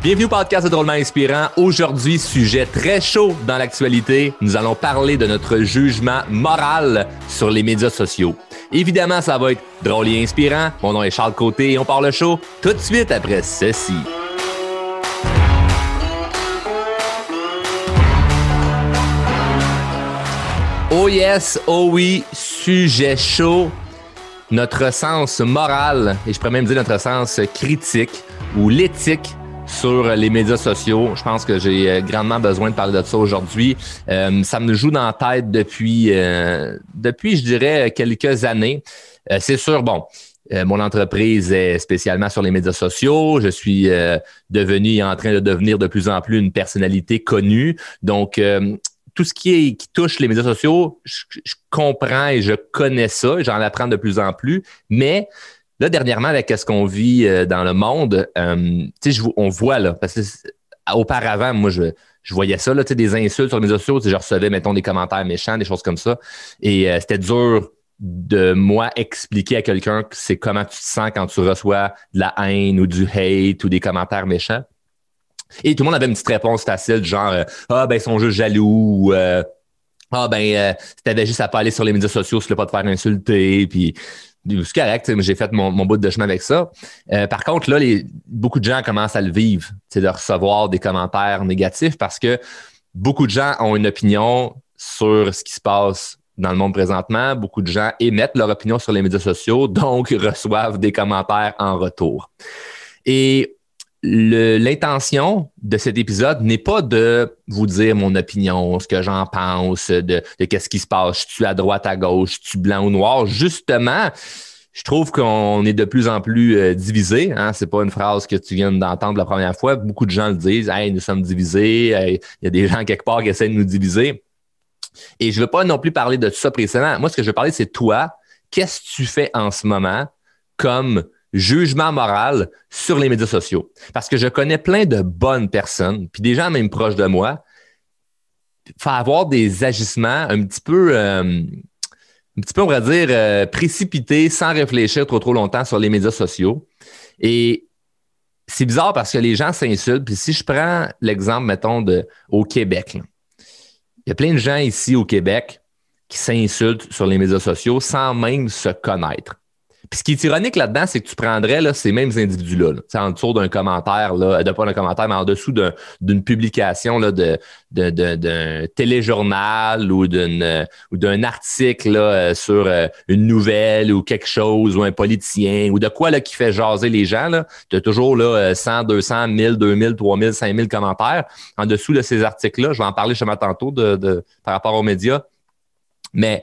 Bienvenue au podcast de Drôlement Inspirant. Aujourd'hui, sujet très chaud dans l'actualité. Nous allons parler de notre jugement moral sur les médias sociaux. Évidemment, ça va être drôle et inspirant. Mon nom est Charles Côté et on parle chaud tout de suite après ceci. Oh yes, oh oui, sujet chaud. Notre sens moral, et je pourrais même dire notre sens critique ou l'éthique sur les médias sociaux. Je pense que j'ai euh, grandement besoin de parler de ça aujourd'hui. Euh, ça me joue dans la tête depuis, euh, depuis je dirais, quelques années. c'est sûr, bon, mon entreprise est spécialement sur les médias sociaux. Je suis devenu en train de devenir de plus en plus une personnalité connue. Donc, tout ce qui, est, qui touche les médias sociaux, je, je comprends et je connais ça. J'en apprends de plus en plus. Mais Là, dernièrement, avec ce qu'on vit euh, dans le monde, euh, on voit là, parce que auparavant, moi, je, je voyais ça, là, des insultes sur les médias sociaux, je recevais, mettons, des commentaires méchants, des choses comme ça. Et euh, c'était dur de moi expliquer à quelqu'un que c'est comment tu te sens quand tu reçois de la haine ou du hate ou des commentaires méchants. Et tout le monde avait une petite réponse facile, genre Ah ben ils sont juste jaloux ou Ah ben si t'avais juste à pas aller sur les médias sociaux, tu ne pas te faire insulter. Puis c'est correct, j'ai fait mon, bout de chemin avec ça. Euh, par contre, là, beaucoup de gens commencent à le vivre, de recevoir des commentaires négatifs parce que beaucoup de gens ont une opinion sur ce qui se passe dans le monde présentement. Beaucoup de gens émettent leur opinion sur les médias sociaux, donc reçoivent des commentaires en retour. Et l'intention de cet épisode n'est pas de vous dire mon opinion, ce que j'en pense, de, qu'est-ce qui se passe, je suis à droite, à gauche, je suis blanc ou noir. Justement, je trouve qu'on est de plus en plus euh, divisé. Hein? C'est pas une phrase que tu viens d'entendre la première fois. Beaucoup de gens le disent. Hey, nous sommes divisés. il y a des gens quelque part qui essaient de nous diviser. Et je ne veux pas non plus parler de ça précédemment. Moi, ce que je veux parler, c'est toi. Qu'est-ce que tu fais en ce moment comme jugement moral sur les médias sociaux. Parce que je connais plein de bonnes personnes, puis des gens même proches de moi, faire avoir des agissements un petit peu, euh, un petit peu, on va dire, euh, précipités, sans réfléchir trop trop longtemps sur les médias sociaux. Et c'est bizarre parce que les gens s'insultent. Puis si je prends l'exemple, mettons, de, au Québec, il y a plein de gens ici au Québec qui s'insultent sur les médias sociaux sans même se connaître. Puis ce qui est ironique là-dedans, c'est que tu prendrais là, ces mêmes individus-là, là, en dessous d'un commentaire, là, de pas d'un commentaire, mais en dessous d'une publication là, de, d'un téléjournal ou d'un ou d'un article là, euh, sur euh, une nouvelle ou quelque chose ou un politicien ou de quoi là, qui fait jaser les gens. Tu as toujours là, 100, 200, 1000, 2000, 3000, 5000 commentaires en dessous de ces articles-là. Je vais en parler chez tantôt de, de, par rapport aux médias. Mais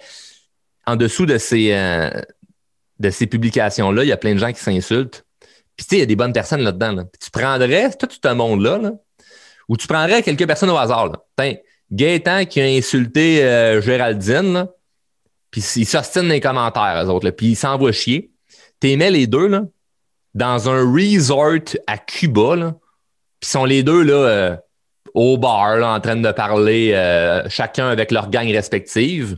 en dessous de ces, euh, de ces publications-là, il y a plein de gens qui s'insultent. Puis, tu sais, il y a des bonnes personnes là-dedans. tu prendrais tout ce monde-là, là, ou tu prendrais quelques personnes au hasard. Là. Qui a insulté euh, Géraldine, puis il s'ostine dans les commentaires, eux autres, puis il s'envoie chier. T'aimais les deux, là, dans un resort à Cuba, puis sont les deux, là, euh, au bar, en train de parler, euh, chacun avec leur gang respective.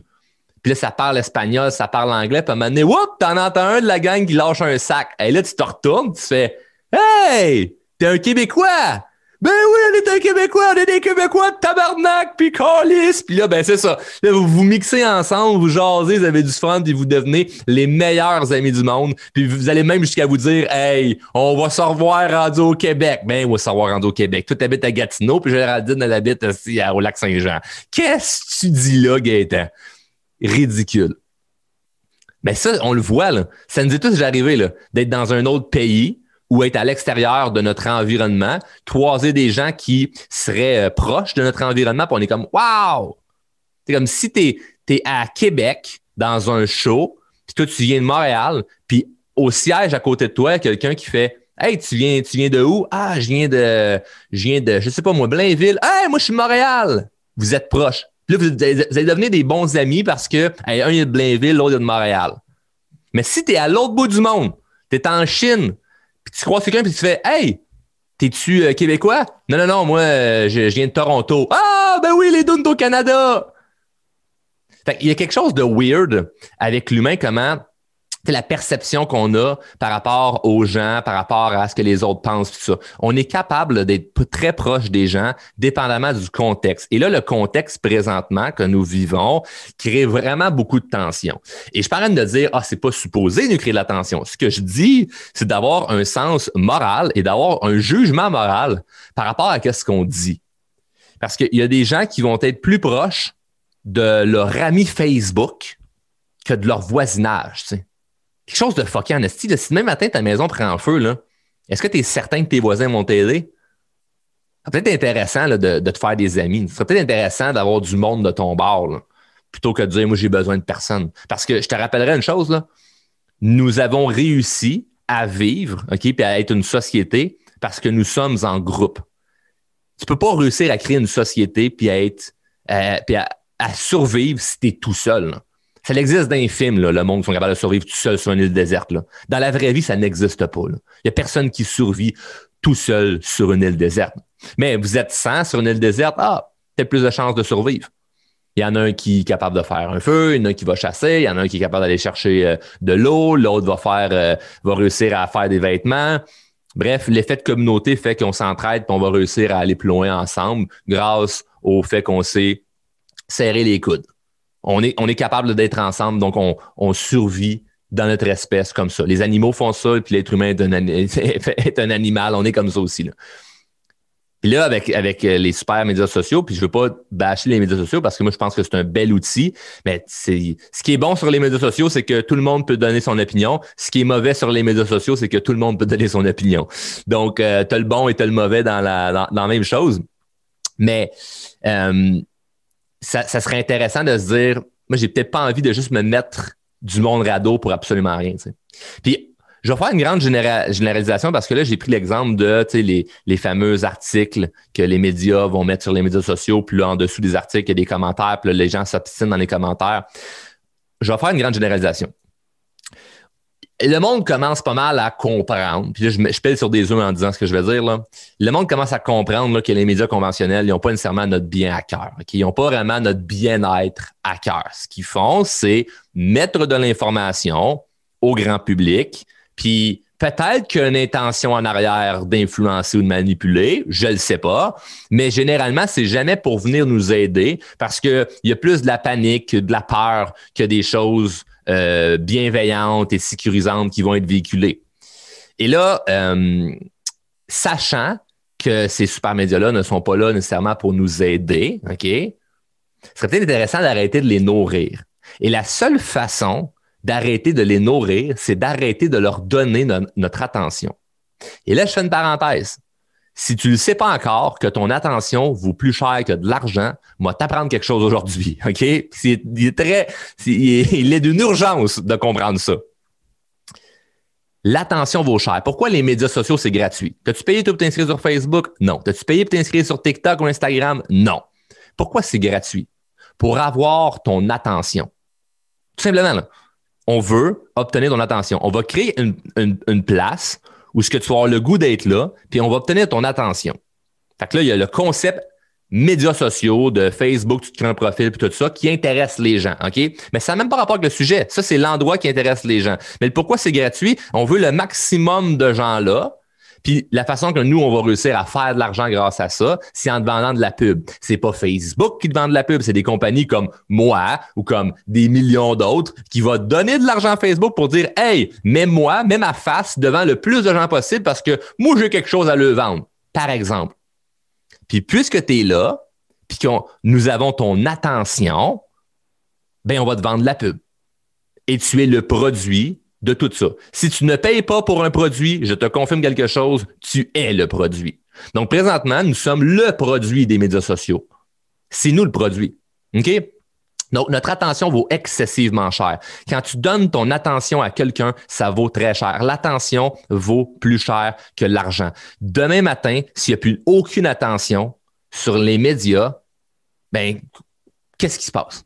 Puis là, ça parle espagnol, ça parle anglais. Puis à un moment donné, t'en entends un de la gang qui lâche un sac. Et là, tu te retournes, tu fais Hey, t'es un Québécois! Ben oui, on est un Québécois, on est des Québécois de tabarnak, puis calice. Puis là, ben c'est ça. Là, vous vous mixez ensemble, vous jasez, vous avez du fun, puis vous devenez les meilleurs amis du monde. Puis vous allez même jusqu'à vous dire, hey, on va se revoir rendu au Québec. Ben, on va se revoir rendu au Québec. Toi, t'habites à Gatineau, puis Géraldine, elle habite aussi au lac Saint-Jean. Qu'est-ce que tu dis là, Gaëtan? Ridicule. Mais ça, on le voit, là. Ça nous est tous arrivé, d'être dans un autre pays ou être à l'extérieur de notre environnement, croiser des gens qui seraient euh, proches de notre environnement, puis on est comme Wow! C'est comme si tu es, à Québec dans un show, puis toi, tu viens de Montréal, puis au siège à côté de toi, quelqu'un qui fait Hey, tu viens, tu viens de où? Ah, je viens de. Je viens de, je sais pas moi, Blainville. Hey, moi, je suis Montréal. Vous êtes proches. Puis là, vous, allez devenir des bons amis parce que un est de Blainville, l'autre est de Montréal. Mais si tu es à l'autre bout du monde, tu es en Chine, puis tu croises quelqu'un, puis tu fais Hey, t'es-tu euh, québécois? Non, non, non, moi, euh, je, viens de Toronto. Ah, ben oui, les Dunes au Canada! Fait Il y a quelque chose de weird avec l'humain, comment la perception qu'on a par rapport aux gens, par rapport à ce que les autres pensent, tout ça. On est capable d'être très proche des gens, dépendamment du contexte. Et là, le contexte présentement que nous vivons crée vraiment beaucoup de tension. Et je parle de dire, ah, c'est pas supposé nous créer de la tension. Ce que je dis, c'est d'avoir un sens moral et d'avoir un jugement moral par rapport à ce qu'on dit. Parce qu'il y a des gens qui vont être plus proches de leur ami Facebook que de leur voisinage. Tu sais quelque chose de fucké en esti. Si demain matin ta maison prend en feu, est-ce que tu es certain que tes voisins vont t'aider? C'est peut-être intéressant de, te faire des amis. Ce serait peut-être intéressant d'avoir du monde de ton bord, plutôt que de dire moi j'ai besoin de personne. Parce que je te rappellerai une chose, là. nous avons réussi à vivre, OK, puis à être une société parce que nous sommes en groupe. Tu peux pas réussir à créer une société puis à être euh, puis à, survivre si tu es tout seul. Ça existe dans les le monde qui sont capables de survivre tout seul sur une île déserte. Dans la vraie vie, ça n'existe pas. Il n'y a personne qui survit tout seul sur une île déserte. Mais vous êtes 100 sur une île déserte, ah, peut-être plus de chances de survivre. Il y en a un qui est capable de faire un feu, il y en a un qui va chasser, il y en a un qui est capable d'aller chercher euh, de l'eau, l'autre va faire euh, va réussir à faire des vêtements. Bref, l'effet de communauté fait qu'on s'entraide et on va réussir à aller plus loin ensemble grâce au fait qu'on sait serrer les coudes on est, on est capable d'être ensemble, donc on, on, survit dans notre espèce comme ça. Les animaux font ça, puis l'être humain est un, est un, animal, on est comme ça aussi. Là. Puis là, avec, avec euh, les super médias sociaux, puis je veux pas bâcher les médias sociaux parce que moi, je pense que c'est un bel outil, mais ce qui est bon sur les médias sociaux, c'est que tout le monde peut donner son opinion. Ce qui est mauvais sur les médias sociaux, c'est que tout le monde peut donner son opinion. Donc, euh, tu as le bon et tu as le mauvais dans la, dans la même chose. Mais euh, ça, serait intéressant de se dire, moi, j'ai peut-être pas envie de juste me mettre du monde radeau pour absolument rien. Puis, je vais faire une grande généralisation parce que là, j'ai pris l'exemple de les, les fameux articles que les médias vont mettre sur les médias sociaux. Puis là, en dessous des articles, il y a des commentaires. Puis là, les gens s'obstinent dans les commentaires. Je vais faire une grande généralisation le monde commence pas mal à comprendre. Puis là, je, pèle sur des œufs en disant ce que je vais dire. Là. Le monde commence à comprendre là, que les médias conventionnels, ils n'ont pas nécessairement notre bien à cœur. Ils n'ont pas vraiment notre bien-être à cœur. Ce qu'ils font, c'est mettre de l'information au grand public. Puis peut-être qu'il y a une intention en arrière d'influencer ou de manipuler, je le sais pas. Mais généralement, c'est jamais pour venir nous aider parce qu'il y a plus de la panique, de la peur que des choses euh, bienveillantes et sécurisantes qui vont être véhiculées. Et là, euh, sachant que ces super médias-là ne sont pas là nécessairement pour nous aider, OK? Ce serait peut-être intéressant d'arrêter de les nourrir. Et la seule façon d'arrêter de les nourrir, c'est d'arrêter de leur donner notre attention. Et là, je fais une parenthèse. Si tu ne sais pas encore que ton attention vaut plus cher que de l'argent, moi t'apprendre quelque chose aujourd'hui, OK? C'est, il est très, il est d'une urgence de comprendre ça. L'attention vaut cher. Pourquoi les médias sociaux, c'est gratuit? T'as-tu payé pour t'inscrire sur Facebook? Non. T'as-tu payé pour t'inscrire sur TikTok ou Instagram? Non. Pourquoi c'est gratuit? Pour avoir ton attention. Tout simplement, là. On veut obtenir ton attention. On va créer une place où ce que tu vas avoir le goût d'être là, puis on va obtenir ton attention. Fait que là, il y a le concept médias sociaux, de Facebook, tu te crées un profil, puis tout ça, qui intéresse les gens, OK? Mais ça n'a même pas rapport avec le sujet. Ça, c'est l'endroit qui intéresse les gens. Mais pourquoi c'est gratuit? On veut le maximum de gens là puis la façon que nous, on va réussir à faire de l'argent grâce à ça, c'est en te vendant de la pub. C'est pas Facebook qui te vend de la pub, c'est des compagnies comme moi ou comme des millions d'autres qui vont donner de l'argent à Facebook pour dire Hey, mets moi, mets ma face devant le plus de gens possible parce que moi, j'ai quelque chose à le vendre, par exemple. Puis puisque tu es là, puis que nous avons ton attention, ben on va te vendre de la pub. Et tu es le produit de tout ça. Si tu ne payes pas pour un produit, je te confirme quelque chose, tu es le produit. Donc, présentement, nous sommes le produit des médias sociaux. C'est nous le produit. OK? Donc, notre attention vaut excessivement cher. Quand tu donnes ton attention à quelqu'un, ça vaut très cher. L'attention vaut plus cher que l'argent. Demain matin, s'il n'y a plus aucune attention sur les médias, ben, qu'est-ce qui se passe?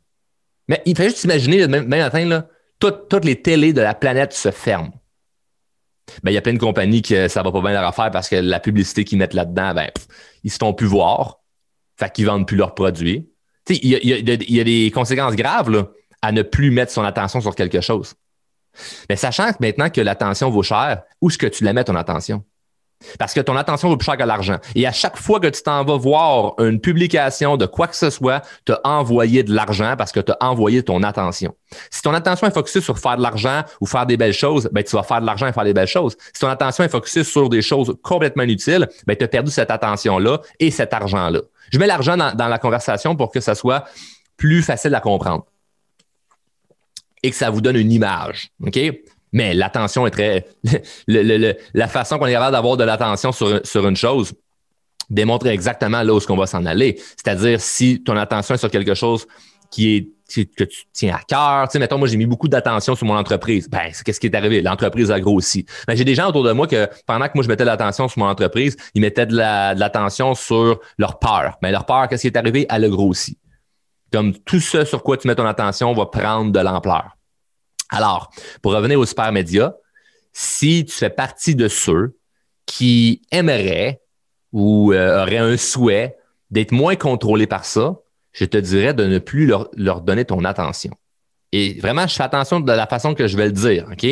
Mais il faut juste imaginer, demain matin, là, toutes les télés de la planète se ferment. Ben, il y a plein de compagnies que ça va pas bien leur affaire parce que la publicité qu'ils mettent là-dedans, ben, ils se font plus voir. Fait qu'ils vendent plus leurs produits. Il y, a, des conséquences graves à ne plus mettre son attention sur quelque chose. Mais sachant maintenant que l'attention vaut cher, où est-ce que tu la mets ton attention? Parce que ton attention vaut plus cher que l'argent. Et à chaque fois que tu t'en vas voir une publication de quoi que ce soit, tu as envoyé de l'argent parce que tu as envoyé ton attention. Si ton attention est focusée sur faire de l'argent ou faire des belles choses, ben, tu vas faire de l'argent et faire des belles choses. Si ton attention est focusée sur des choses complètement inutiles, ben, tu as perdu cette attention-là et cet argent-là. Je mets l'argent dans, dans la conversation pour que ça soit plus facile à comprendre et que ça vous donne une image. OK? Mais l'attention est très. la façon qu'on est capable d'avoir de l'attention sur, une chose démontre exactement là où on va s'en aller. C'est-à-dire, si ton attention est sur quelque chose qui est que tu tiens à cœur. Tu sais, mettons, moi, j'ai mis beaucoup d'attention sur mon entreprise. Ben, qu'est-ce qui est arrivé? L'entreprise a grossi. Ben, j'ai des gens autour de moi que pendant que moi, je mettais de l'attention sur mon entreprise, ils mettaient de l'attention sur leur peur. Mais ben, leur peur, qu'est-ce qui est arrivé? Elle a grossi. Comme tout ce sur quoi tu mets ton attention va prendre de l'ampleur. Alors, pour revenir aux super médias, si tu fais partie de ceux qui aimeraient ou euh, auraient un souhait d'être moins contrôlés par ça, je te dirais de ne plus leur, leur, donner ton attention. Et vraiment, je fais attention de la façon que je vais le dire, OK?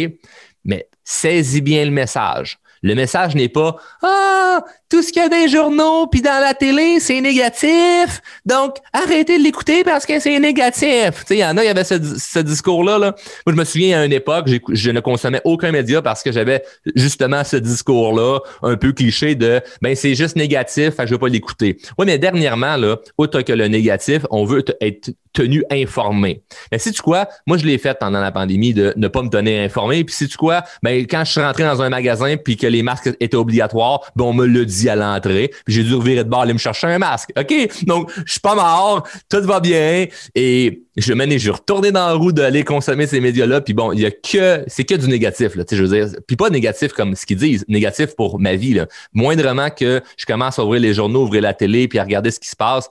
Mais saisis bien le message. Le message n'est pas Ah, tout ce qu'il y a dans les journaux puis dans la télé, c'est négatif. Donc, arrêtez de l'écouter parce que c'est négatif. Il y en a, il y avait ce, discours-là. Là. Moi, je me souviens à une époque, je ne consommais aucun média parce que j'avais justement ce discours-là, un peu cliché de ben c'est juste négatif, je veux pas l'écouter. Oui, mais dernièrement, là, autre que le négatif, on veut être tenu informé. Mais si tu quoi, moi je l'ai fait pendant la pandémie de ne pas me donner informé. Puis si tu quoi, ben quand je suis rentré dans un magasin puis que les masques étaient obligatoires, ben on me l'a dit à l'entrée. Puis j'ai dû revirer de bord aller me chercher un masque. OK? Donc je suis pas mort, tout va bien et je mène je suis retourné dans la roue d'aller consommer ces médias-là. Puis bon, il y a que c'est que du négatif là, tu sais je veux dire. Puis pas négatif comme ce qu'ils disent, négatif pour ma vie là. Moindrement que je commence à ouvrir les journaux, ouvrir la télé puis à regarder ce qui se passe,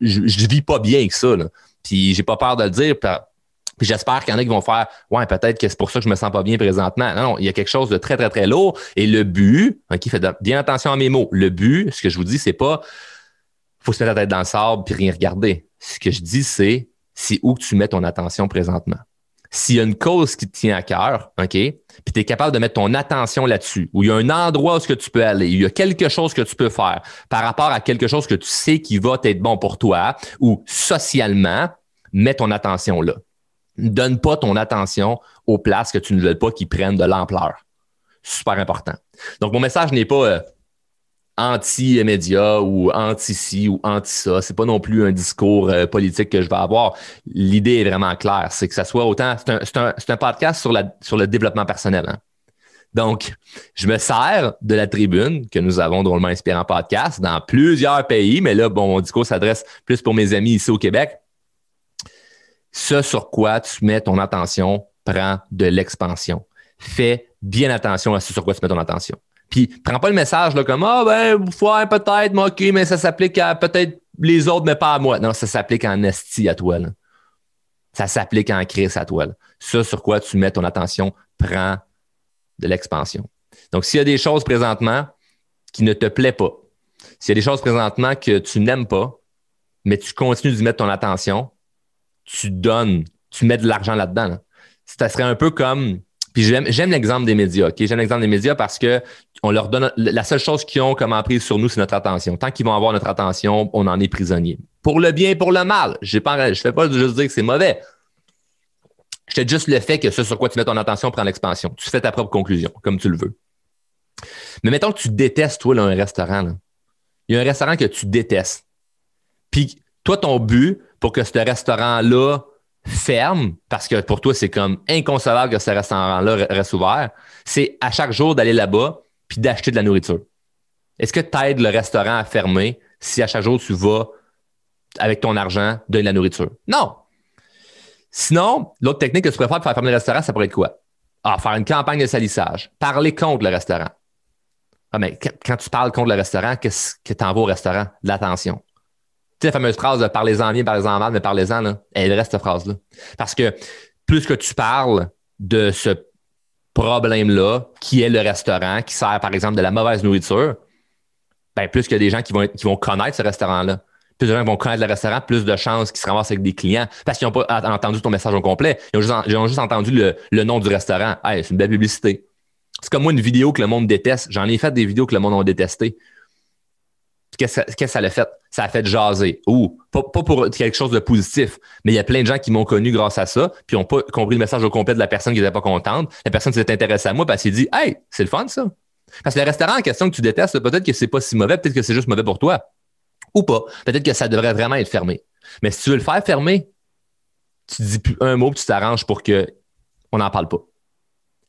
je, je vis pas bien avec ça. Là. Puis j'ai pas peur de le dire. Puis j'espère qu'il y en a qui vont faire Ouais, peut-être que c'est pour ça que je me sens pas bien présentement. Non, il y a quelque chose de très, très, très lourd. Et le but, qui fait bien attention à mes mots, le but, ce que je vous dis, c'est pas faut se mettre la tête dans le sable puis rien regarder. Ce que je dis, c'est c'est où tu mets ton attention présentement s'il y a une cause qui te tient à cœur, OK, puis tu es capable de mettre ton attention là-dessus, où il y a un endroit où ce que tu peux aller, il y a quelque chose que tu peux faire par rapport à quelque chose que tu sais qui va être bon pour toi, ou socialement, mets ton attention là. Ne donne pas ton attention aux places que tu ne veux pas qui prennent de l'ampleur. Super important. Donc, mon message n'est pas euh, anti-média ou anti-ci ou anti-ça. C'est pas non plus un discours euh, politique que je vais avoir. L'idée est vraiment claire. C'est que ça soit autant. C'est un, podcast sur le développement personnel. Hein. Donc, je me sers de la tribune que nous avons drôlement inspirant podcast dans plusieurs pays, mais là, bon, mon discours s'adresse plus pour mes amis ici au Québec. Ce sur quoi tu mets ton attention prend de l'expansion. Fais bien attention à ce sur quoi tu mets ton attention. Puis, prends pas le message là, comme Ah, ben, peut-être, mais OK, mais ça s'applique à peut-être les autres, mais pas à moi. Non, ça s'applique en esti à toi. Là. Ça s'applique en crise à toi. Là. Ça, sur quoi tu mets ton attention, prend de l'expansion. Donc, s'il y a des choses présentement qui ne te plaisent pas, s'il y a des choses présentement que tu n'aimes pas, mais tu continues d'y mettre ton attention, tu donnes, tu mets de l'argent là-dedans. Là. Ça serait un peu comme puis j'aime l'exemple des médias, OK? J'aime l'exemple des médias parce que on leur donne la seule chose qu'ils ont comme emprise sur nous, c'est notre attention. Tant qu'ils vont avoir notre attention, on en est prisonnier. Pour le bien et pour le mal. Je ne fais pas juste dire que c'est mauvais. Je te juste le fait que ce sur quoi tu mets ton attention prend l'expansion. Tu fais ta propre conclusion, comme tu le veux. Mais mettons que tu détestes, toi, là, un restaurant. Il y a un restaurant que tu détestes. Puis toi, ton but pour que ce restaurant-là ferme, parce que pour toi, c'est comme inconcevable que ce restaurant-là reste ouvert, c'est à chaque jour d'aller là-bas puis d'acheter de la nourriture. Est-ce que tu aides le restaurant à fermer si à chaque jour tu vas avec ton argent donner de la nourriture? Non. Sinon, l'autre technique que tu préfères pour faire fermer le restaurant, ça pourrait être quoi? Ah, faire une campagne de salissage. Parler contre le restaurant. Ah, mais quand tu parles contre le restaurant, qu'est-ce que tu envoies au restaurant? L'attention sais, la fameuse phrase de parlez-en bien, parlez-en mal, mais parlez-en, là, elle reste cette phrase-là. Parce que plus que tu parles de ce problème-là, qui est le restaurant, qui sert, par exemple, de la mauvaise nourriture, ben, plus a des gens qui vont, qui vont connaître ce restaurant-là. plus de gens vont connaître le restaurant, plus de chances qu'ils se ramassent avec des clients parce qu'ils n'ont pas entendu ton message au complet. Ils ont juste, entendu le, nom du restaurant. Hey, c'est une belle publicité. C'est comme moi une vidéo que le monde déteste. J'en ai fait des vidéos que le monde a détesté. Qu'est-ce que ça l'a fait? Ça a fait jaser. Ou, pas, pour quelque chose de positif, mais il y a plein de gens qui m'ont connu grâce à ça, puis n'ont pas compris le message au complet de la personne qui n'était pas contente. La personne s'est intéressée à moi parce qu'elle dit Hey, c'est le fun ça. Parce que le restaurant en question que tu détestes, peut-être que c'est pas si mauvais, peut-être que c'est juste mauvais pour toi. Ou pas. Peut-être que ça devrait vraiment être fermé. Mais si tu veux le faire fermer, tu dis plus un mot, puis tu t'arranges pour que on n'en parle pas.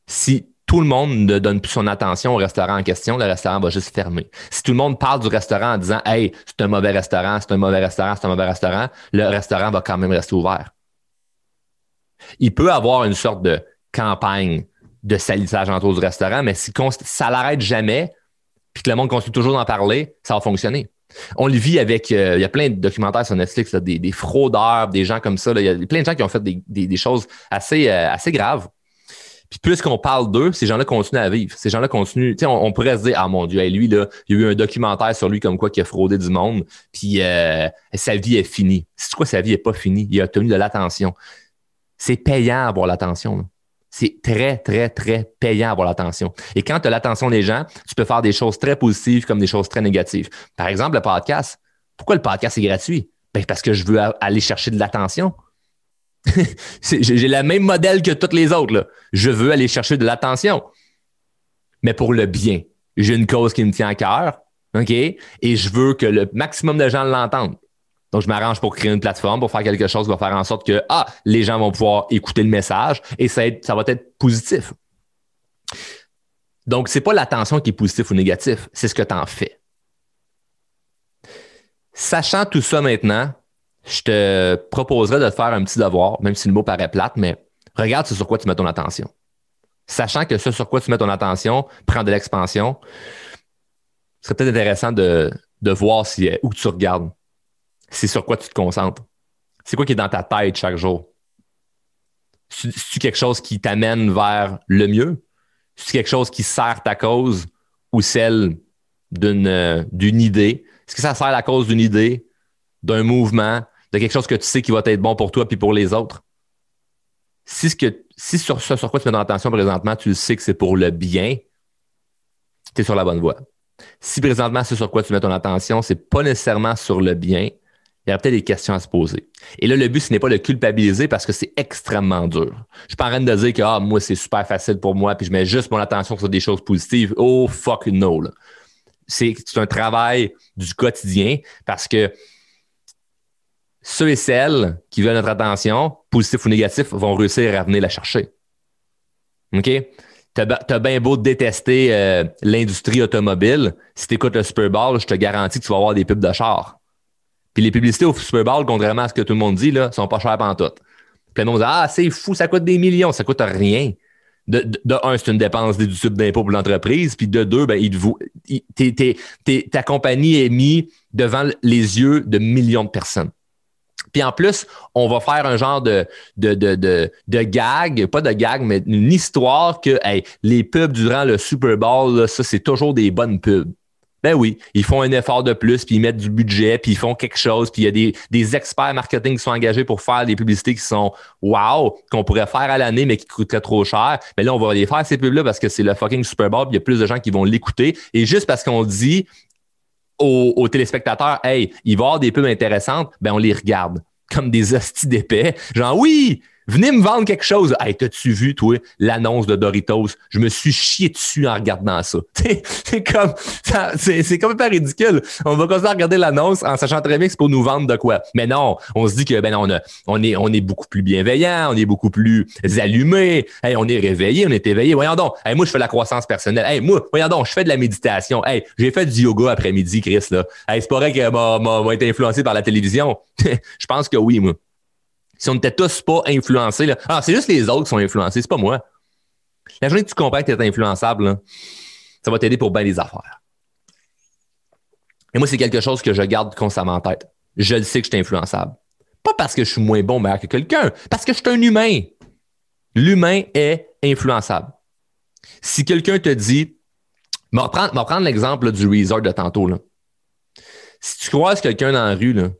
Si tout le monde ne donne plus son attention au restaurant en question, le restaurant va juste fermer. Si tout le monde parle du restaurant en disant Hey, c'est un mauvais restaurant, c'est un mauvais restaurant, c'est un mauvais restaurant, le restaurant va quand même rester ouvert. Il peut avoir une sorte de campagne de salissage autour du restaurant, mais si ça l'arrête jamais, puis que le monde continue toujours d'en parler, ça va fonctionner. On le vit avec, euh, il y a plein de documentaires sur Netflix, des, fraudeurs, des gens comme ça. Il y a plein de gens qui ont fait des, choses assez, euh, assez graves. Puis plus qu'on parle d'eux, ces gens-là continuent à vivre. Ces gens-là continuent. Tu sais, on, pourrait se dire, ah mon Dieu, lui, il y a eu un documentaire sur lui comme quoi qui a fraudé du monde, puis euh, sa vie est finie. C'est quoi, sa vie n'est pas finie? Il a obtenu de l'attention. C'est payant avoir l'attention. C'est très, très, très payant avoir l'attention. Et quand tu as l'attention des gens, tu peux faire des choses très positives comme des choses très négatives. Par exemple, le podcast. Pourquoi le podcast est gratuit? Ben, parce que je veux aller chercher de l'attention. J'ai le même modèle que tous les autres. Je veux aller chercher de l'attention, mais pour le bien. J'ai une cause qui me tient à cœur, OK? Et je veux que le maximum de gens l'entendent. Donc, je m'arrange pour créer une plateforme, pour faire quelque chose qui va faire en sorte que, ah, les gens vont pouvoir écouter le message et ça, va être positif. Donc, ce n'est pas l'attention qui est positif ou négatif, c'est ce que tu en fais. Sachant tout ça maintenant, je te proposerais de faire un petit devoir, même si le mot paraît plate, mais regarde ce sur quoi tu mets ton attention. Sachant que ce sur quoi tu mets ton attention prend de l'expansion, ce serait peut-être intéressant de, voir si, où tu regardes c'est sur quoi tu te concentres. C'est quoi qui est dans ta tête chaque jour? C'est-tu quelque chose qui t'amène vers le mieux? C'est quelque chose qui sert ta cause ou celle d'une euh, idée? Est-ce que ça sert la cause d'une idée, d'un mouvement, de quelque chose que tu sais qui va être bon pour toi puis pour les autres? Si, ce que, si sur ce sur quoi tu mets ton attention présentement, tu sais que c'est pour le bien, tu es sur la bonne voie. Si présentement, c'est sur quoi tu mets ton attention, c'est pas nécessairement sur le bien, il y a peut-être des questions à se poser. Et là, le but, ce n'est pas de culpabiliser parce que c'est extrêmement dur. Je suis pas en train de dire que ah, moi, c'est super facile pour moi, puis je mets juste mon attention sur des choses positives. Oh, fuck no. C'est un travail du quotidien parce que ceux et celles qui veulent notre attention, positif ou négatif, vont réussir à venir la chercher. OK? T'as as bien beau détester euh, l'industrie automobile. Si tu écoutes le Super Bowl, je te garantis que tu vas avoir des pubs de char. Puis les publicités au Super Bowl, contrairement à ce que tout le monde dit, là, sont pas chères tout. Puis le monde dit Ah, c'est fou, ça coûte des millions, ça coûte rien. De, un, c'est une dépense déductible d'impôt pour l'entreprise. Puis de deux, ben, ta compagnie est mise devant les yeux de millions de personnes. Puis en plus, on va faire un genre de, de, gag, pas de gag, mais une histoire que les pubs durant le Super Bowl, ça, c'est toujours des bonnes pubs. Ben oui, ils font un effort de plus, puis ils mettent du budget, puis ils font quelque chose, puis il y a des, experts marketing qui sont engagés pour faire des publicités qui sont wow, qu'on pourrait faire à l'année, mais qui coûteraient trop cher. Mais là, on va les faire, ces pubs-là, parce que c'est le fucking Super Bowl, il y a plus de gens qui vont l'écouter. Et juste parce qu'on dit aux, téléspectateurs, hey, il va y avoir des pubs intéressantes, ben on les regarde comme des hosties d'épais. Genre, oui, Venez me vendre quelque chose. Hey, t'as-tu vu, toi, l'annonce de Doritos? Je me suis chié dessus en regardant ça. c'est comme, c'est pas ridicule. On va commencer à regarder l'annonce en sachant très bien que c'est pour nous vendre de quoi. Mais non, on se dit que, ben on, a, on, est, on est beaucoup plus bienveillant, on est beaucoup plus allumé. Hey, on est réveillé, on est éveillé. Voyons donc. Hey, moi, je fais la croissance personnelle. Hey, moi, voyons donc, je fais de la méditation. Hey, j'ai fait du yoga après-midi, Chris, là. Hey, c'est pas vrai que m'a été influencé par la télévision. je pense que oui, moi si on n'était tous pas influencés, ah, c'est juste les autres qui sont influencés, c'est pas moi. La journée que tu comprends que tu es influençable, ça va t'aider pour bien les affaires. Et moi, c'est quelque chose que je garde constamment en tête. Je le sais que je suis influençable. Pas parce que je suis moins bon, meilleur que quelqu'un, parce que je suis un humain. L'humain est influençable. Si quelqu'un te dit, on va prendre, l'exemple du resort de tantôt. Là. Si tu croises quelqu'un dans la rue, là,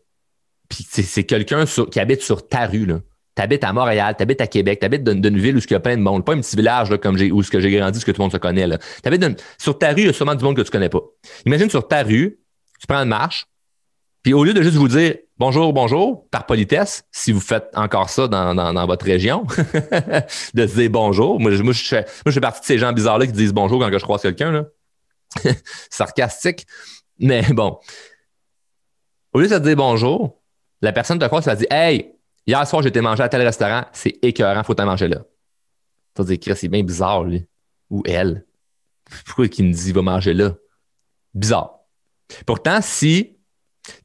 Puis c'est quelqu'un qui habite sur ta rue, là. T'habites à Montréal, t'habites à Québec, t'habites dans, une ville où il y a plein de monde, pas un petit village comme où ce que j'ai grandi, ce que tout le monde se connaît. Là. Sur ta rue, il y a sûrement du monde que tu connais pas. Imagine sur ta rue, tu prends une marche, puis au lieu de juste vous dire bonjour, bonjour, par politesse, si vous faites encore ça dans, votre région, de se dire bonjour. Moi, je, moi, je, fais, partie de ces gens bizarres-là qui disent bonjour quand je croise quelqu'un. Sarcastique. Mais bon. Au lieu de se dire bonjour, la personne te croise, ça dit Hey, hier soir, j'étais mangé à tel restaurant, c'est écœurant, faut t'en manger là. Tu vas dire, c'est bien bizarre, lui. Ou elle. Pourquoi il me dit va manger là? Bizarre. Pourtant, si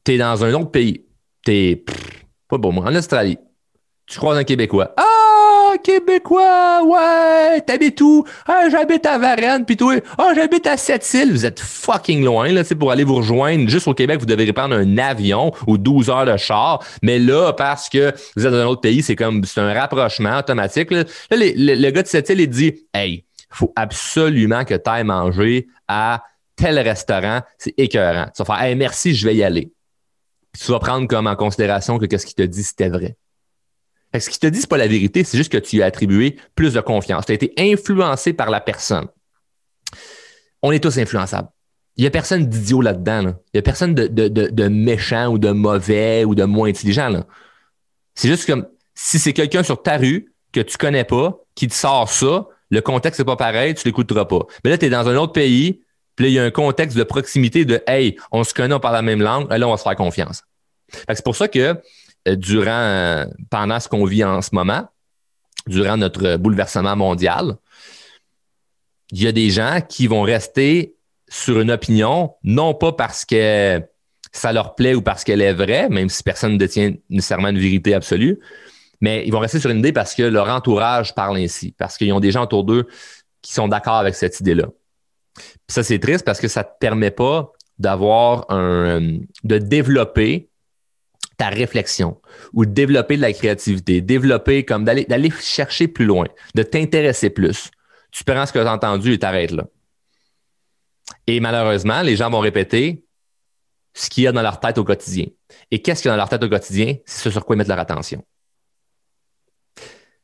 tu es dans un autre pays, tu es, pas bon, moi, en Australie, tu croises un Québécois. Ah! Québécois, ouais, t'habites où? Ah, j'habite à Varennes, puis toi, ah, j'habite à Sept-Îles. Vous êtes fucking loin, là, pour aller vous rejoindre. Juste au Québec, vous devez prendre un avion ou 12 heures de char. Mais là, parce que vous êtes dans un autre pays, c'est comme, c'est un rapprochement automatique. Là, le gars de Sept-Îles, il dit, hey, faut absolument que tu ailles manger à tel restaurant, c'est écœurant. Tu vas faire, hey, merci, je vais y aller. tu vas prendre comme en considération que ce qu'il te dit, c'était vrai. Ce qu'il te dit, c'est pas la vérité, c'est juste que tu as attribué plus de confiance. Tu as été influencé par la personne. On est tous influençables. Il n'y a personne d'idiot là-dedans. Il n'y a personne de, méchant ou de mauvais ou de moins intelligent. C'est juste comme si c'est quelqu'un sur ta rue que tu connais pas, qui te sort ça, le contexte n'est pas pareil, tu l'écouteras pas. Mais là, tu es dans un autre pays, puis là, il y a un contexte de proximité de Hey, on se connaît, on parle la même langue, là, on va se faire confiance. C'est pour ça que durant, euh, pendant ce qu'on vit en ce moment, durant notre bouleversement mondial, il y a des gens qui vont rester sur une opinion, non pas parce que ça leur plaît ou parce qu'elle est vraie, même si personne ne détient nécessairement une vérité absolue, mais ils vont rester sur une idée parce que leur entourage parle ainsi, parce qu'ils ont des gens autour d'eux qui sont d'accord avec cette idée-là. ça, c'est triste parce que ça ne te permet pas d'avoir un, de développer ta réflexion ou développer de la créativité, développer comme d'aller, d'aller chercher plus loin, de t'intéresser plus. Tu prends ce que tu as entendu et t'arrêtes là. Et malheureusement, les gens vont répéter ce qu'il y a dans leur tête au quotidien. Et qu'est-ce qu'il y a dans leur tête au quotidien? C'est ce sur quoi ils mettent leur attention.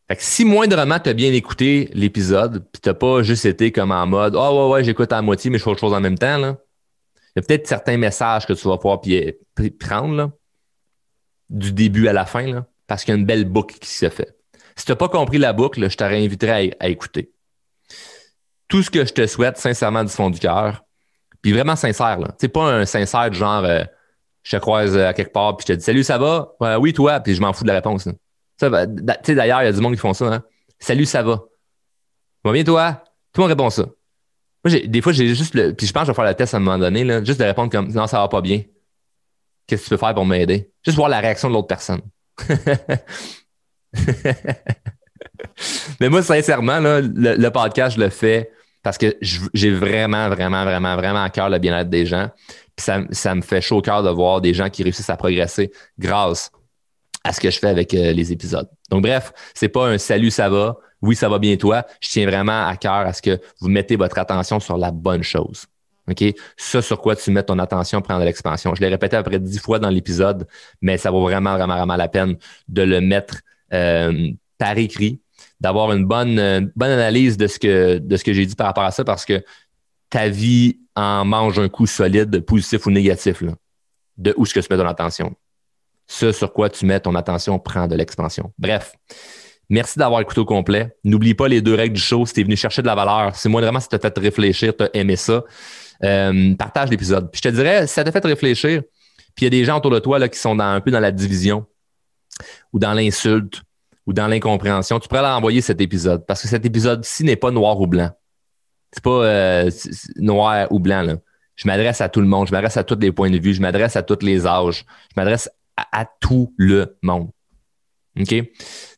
Fait que si moindrement tu as bien écouté l'épisode, puis tu n'as pas juste été comme en mode Ah oh, ouais, ouais, j'écoute à moitié, mais je fais autre chose en même temps, là. il y a peut-être certains messages que tu vas pouvoir prendre là, du début à la fin, là, parce qu'il y a une belle boucle qui se fait. Si tu n'as pas compris la boucle, je t'aurais invité à, écouter. Tout ce que je te souhaite, sincèrement, du fond du cœur, puis vraiment sincère, là. C'est pas un sincère du genre euh, je te croise à quelque part, puis je te dis Salut, ça va? oui, toi, puis je m'en fous de la réponse. Ben, tu sais, d'ailleurs, il y a du monde qui font ça. Hein? Salut, ça va? Va bien, toi? Tout le monde répond ça. Moi, des fois, j'ai juste le. Puis je pense que je vais faire le test à un moment donné, là, juste de répondre comme non, ça va pas bien. Qu'est-ce que tu peux faire pour m'aider? Juste voir la réaction de l'autre personne. Mais moi, sincèrement, le, podcast, je le fais parce que j'ai vraiment, vraiment, vraiment, vraiment à cœur le bien-être des gens. Puis ça, ça me fait chaud au cœur de voir des gens qui réussissent à progresser grâce à ce que je fais avec euh, les épisodes. Donc, bref, c'est pas un salut, ça va. Oui, ça va bien toi. Je tiens vraiment à cœur à ce que vous mettez votre attention sur la bonne chose. OK? Ça sur quoi tu mets ton attention prendre l'expansion. Je l'ai répété à peu près dix fois dans l'épisode, mais ça vaut vraiment, vraiment, vraiment la peine de le mettre euh, par écrit, d'avoir une bonne, bonne analyse de ce que, de ce que j'ai dit par rapport à ça parce que ta vie en mange un coup solide, positif ou négatif, de où est-ce que tu mets ton attention ce sur quoi tu mets ton attention prend de l'expansion. Bref, merci d'avoir écouté au complet. N'oublie pas les deux règles du show. Si tu venu chercher de la valeur, c'est moi vraiment si tu as fait réfléchir, tu aimé ça, euh, partage l'épisode. Puis je te dirais, si ça t'a fait réfléchir, puis il y a des gens autour de toi là, qui sont un peu dans la division ou dans l'insulte ou dans l'incompréhension, tu pourrais leur envoyer cet épisode parce que cet épisode-ci n'est pas noir ou blanc. C'est pas euh, noir ou blanc. Je m'adresse à tout le monde, je m'adresse à tous les points de vue, je m'adresse à tous les âges, je m'adresse à, tout le monde. OK?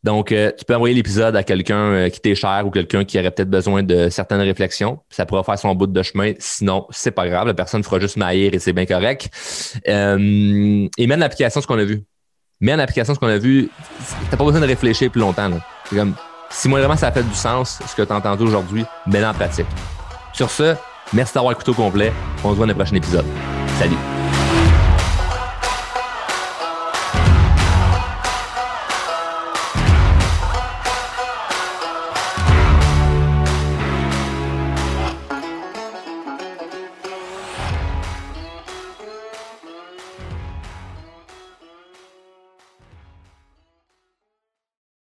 Donc, euh, tu peux envoyer l'épisode à quelqu'un euh, qui t'est cher ou quelqu'un qui aurait peut-être besoin de certaines réflexions. Ça pourra faire son bout de chemin. Sinon, c'est pas grave. La personne fera juste maïr et c'est bien correct. Euh, et en application ce qu'on a vu. Mets en application ce qu'on a vu. T'as pas besoin de réfléchir plus longtemps. C'est comme, si moi vraiment ça a fait du sens, ce que tu as entendu aujourd'hui, mets-le en pratique. Sur ce, merci d'avoir écouté au complet. On se voit dans le prochain épisode. Salut!